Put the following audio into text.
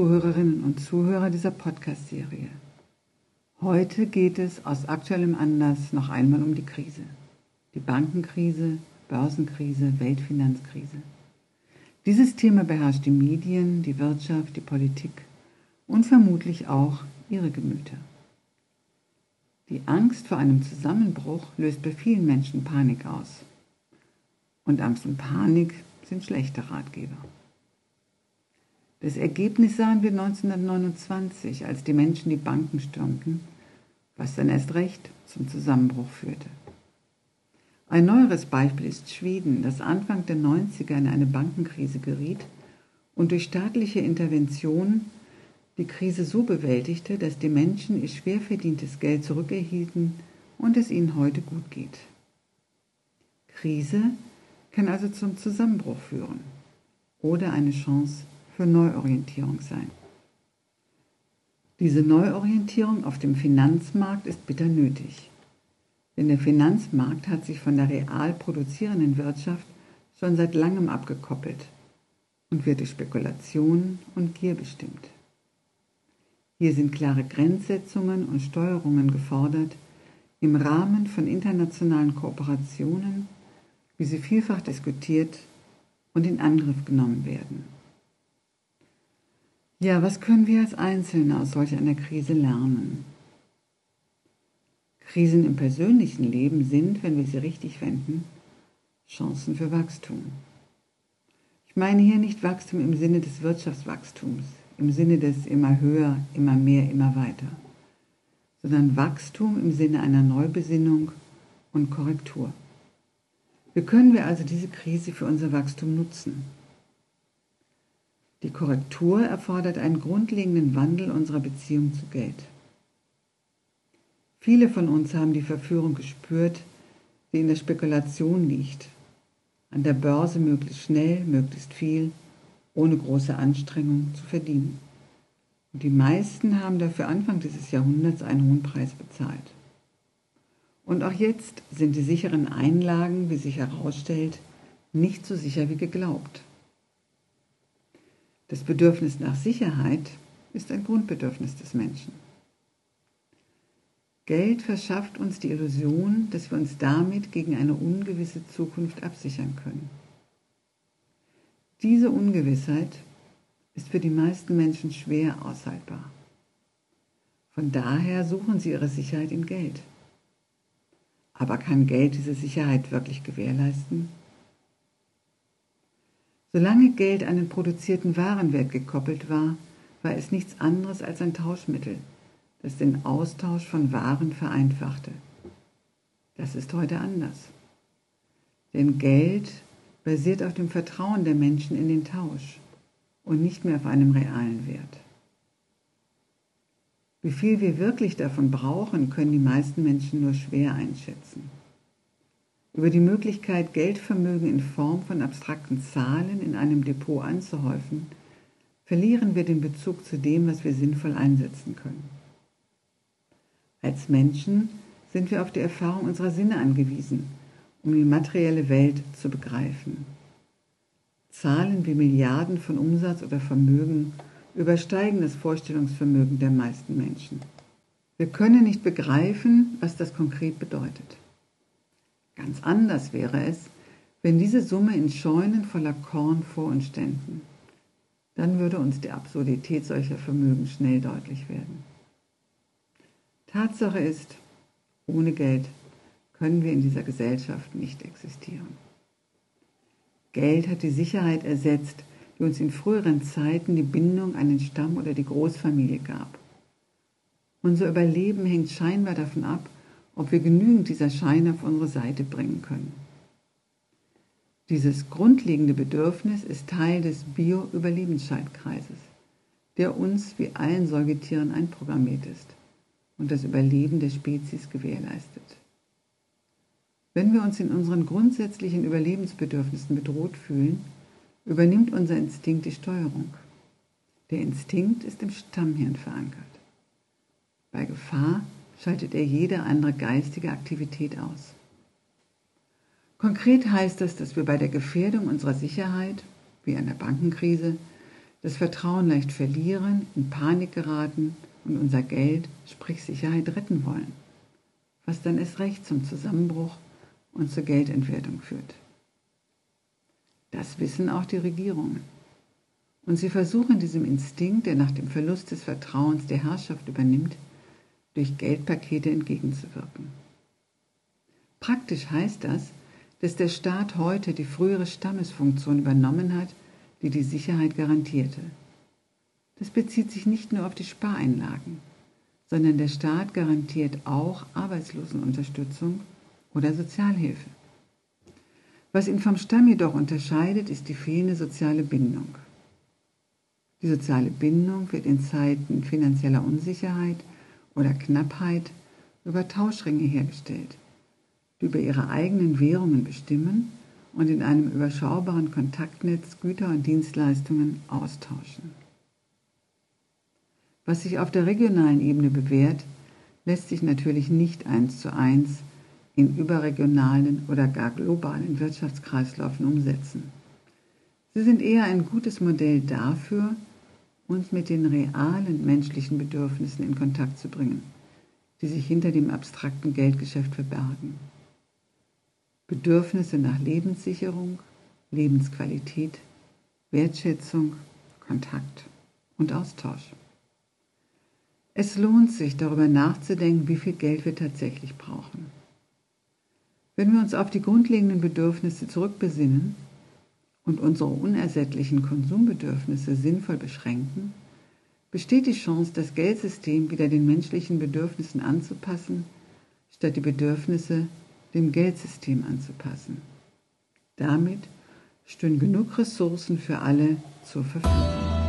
Zuhörerinnen und Zuhörer dieser Podcast-Serie. Heute geht es aus aktuellem Anlass noch einmal um die Krise. Die Bankenkrise, Börsenkrise, Weltfinanzkrise. Dieses Thema beherrscht die Medien, die Wirtschaft, die Politik und vermutlich auch ihre Gemüter. Die Angst vor einem Zusammenbruch löst bei vielen Menschen Panik aus. Und Angst und Panik sind schlechte Ratgeber. Das Ergebnis sahen wir 1929, als die Menschen die Banken stürmten, was dann erst recht zum Zusammenbruch führte. Ein neueres Beispiel ist Schweden, das Anfang der 90er in eine Bankenkrise geriet und durch staatliche Intervention die Krise so bewältigte, dass die Menschen ihr schwer verdientes Geld zurückerhielten und es ihnen heute gut geht. Krise kann also zum Zusammenbruch führen oder eine Chance für Neuorientierung sein. Diese Neuorientierung auf dem Finanzmarkt ist bitter nötig. Denn der Finanzmarkt hat sich von der real produzierenden Wirtschaft schon seit langem abgekoppelt und wird durch Spekulation und Gier bestimmt. Hier sind klare Grenzsetzungen und Steuerungen gefordert im Rahmen von internationalen Kooperationen, wie sie vielfach diskutiert und in Angriff genommen werden. Ja, was können wir als Einzelne aus solch einer Krise lernen? Krisen im persönlichen Leben sind, wenn wir sie richtig wenden, Chancen für Wachstum. Ich meine hier nicht Wachstum im Sinne des Wirtschaftswachstums, im Sinne des immer höher, immer mehr, immer weiter, sondern Wachstum im Sinne einer Neubesinnung und Korrektur. Wie können wir also diese Krise für unser Wachstum nutzen? Die Korrektur erfordert einen grundlegenden Wandel unserer Beziehung zu Geld. Viele von uns haben die Verführung gespürt, die in der Spekulation liegt. An der Börse möglichst schnell, möglichst viel, ohne große Anstrengung zu verdienen. Und die meisten haben dafür Anfang dieses Jahrhunderts einen hohen Preis bezahlt. Und auch jetzt sind die sicheren Einlagen, wie sich herausstellt, nicht so sicher wie geglaubt. Das Bedürfnis nach Sicherheit ist ein Grundbedürfnis des Menschen. Geld verschafft uns die Illusion, dass wir uns damit gegen eine ungewisse Zukunft absichern können. Diese Ungewissheit ist für die meisten Menschen schwer aushaltbar. Von daher suchen sie ihre Sicherheit in Geld. Aber kann Geld diese Sicherheit wirklich gewährleisten? Solange Geld an den produzierten Warenwert gekoppelt war, war es nichts anderes als ein Tauschmittel, das den Austausch von Waren vereinfachte. Das ist heute anders. Denn Geld basiert auf dem Vertrauen der Menschen in den Tausch und nicht mehr auf einem realen Wert. Wie viel wir wirklich davon brauchen, können die meisten Menschen nur schwer einschätzen. Über die Möglichkeit, Geldvermögen in Form von abstrakten Zahlen in einem Depot anzuhäufen, verlieren wir den Bezug zu dem, was wir sinnvoll einsetzen können. Als Menschen sind wir auf die Erfahrung unserer Sinne angewiesen, um die materielle Welt zu begreifen. Zahlen wie Milliarden von Umsatz oder Vermögen übersteigen das Vorstellungsvermögen der meisten Menschen. Wir können nicht begreifen, was das konkret bedeutet. Ganz anders wäre es, wenn diese Summe in Scheunen voller Korn vor uns ständen. Dann würde uns die Absurdität solcher Vermögen schnell deutlich werden. Tatsache ist, ohne Geld können wir in dieser Gesellschaft nicht existieren. Geld hat die Sicherheit ersetzt, die uns in früheren Zeiten die Bindung an den Stamm oder die Großfamilie gab. Unser Überleben hängt scheinbar davon ab, ob wir genügend dieser Scheine auf unsere Seite bringen können. Dieses grundlegende Bedürfnis ist Teil des Bio-Überlebensschaltkreises, der uns wie allen Säugetieren einprogrammiert ist und das Überleben der Spezies gewährleistet. Wenn wir uns in unseren grundsätzlichen Überlebensbedürfnissen bedroht fühlen, übernimmt unser Instinkt die Steuerung. Der Instinkt ist im Stammhirn verankert. Bei Gefahr schaltet er jede andere geistige Aktivität aus. Konkret heißt das, dass wir bei der Gefährdung unserer Sicherheit, wie einer Bankenkrise, das Vertrauen leicht verlieren, in Panik geraten und unser Geld, sprich Sicherheit, retten wollen, was dann erst recht zum Zusammenbruch und zur Geldentwertung führt. Das wissen auch die Regierungen. Und sie versuchen diesem Instinkt, der nach dem Verlust des Vertrauens der Herrschaft übernimmt, durch Geldpakete entgegenzuwirken. Praktisch heißt das, dass der Staat heute die frühere Stammesfunktion übernommen hat, die die Sicherheit garantierte. Das bezieht sich nicht nur auf die Spareinlagen, sondern der Staat garantiert auch Arbeitslosenunterstützung oder Sozialhilfe. Was ihn vom Stamm jedoch unterscheidet, ist die fehlende soziale Bindung. Die soziale Bindung wird in Zeiten finanzieller Unsicherheit oder Knappheit über Tauschringe hergestellt, die über ihre eigenen Währungen bestimmen und in einem überschaubaren Kontaktnetz Güter und Dienstleistungen austauschen. Was sich auf der regionalen Ebene bewährt, lässt sich natürlich nicht eins zu eins in überregionalen oder gar globalen Wirtschaftskreisläufen umsetzen. Sie sind eher ein gutes Modell dafür, uns mit den realen menschlichen Bedürfnissen in Kontakt zu bringen, die sich hinter dem abstrakten Geldgeschäft verbergen. Bedürfnisse nach Lebenssicherung, Lebensqualität, Wertschätzung, Kontakt und Austausch. Es lohnt sich darüber nachzudenken, wie viel Geld wir tatsächlich brauchen. Wenn wir uns auf die grundlegenden Bedürfnisse zurückbesinnen und unsere unersättlichen Konsumbedürfnisse sinnvoll beschränken, besteht die Chance, das Geldsystem wieder den menschlichen Bedürfnissen anzupassen, statt die Bedürfnisse dem Geldsystem anzupassen. Damit stehen genug Ressourcen für alle zur Verfügung.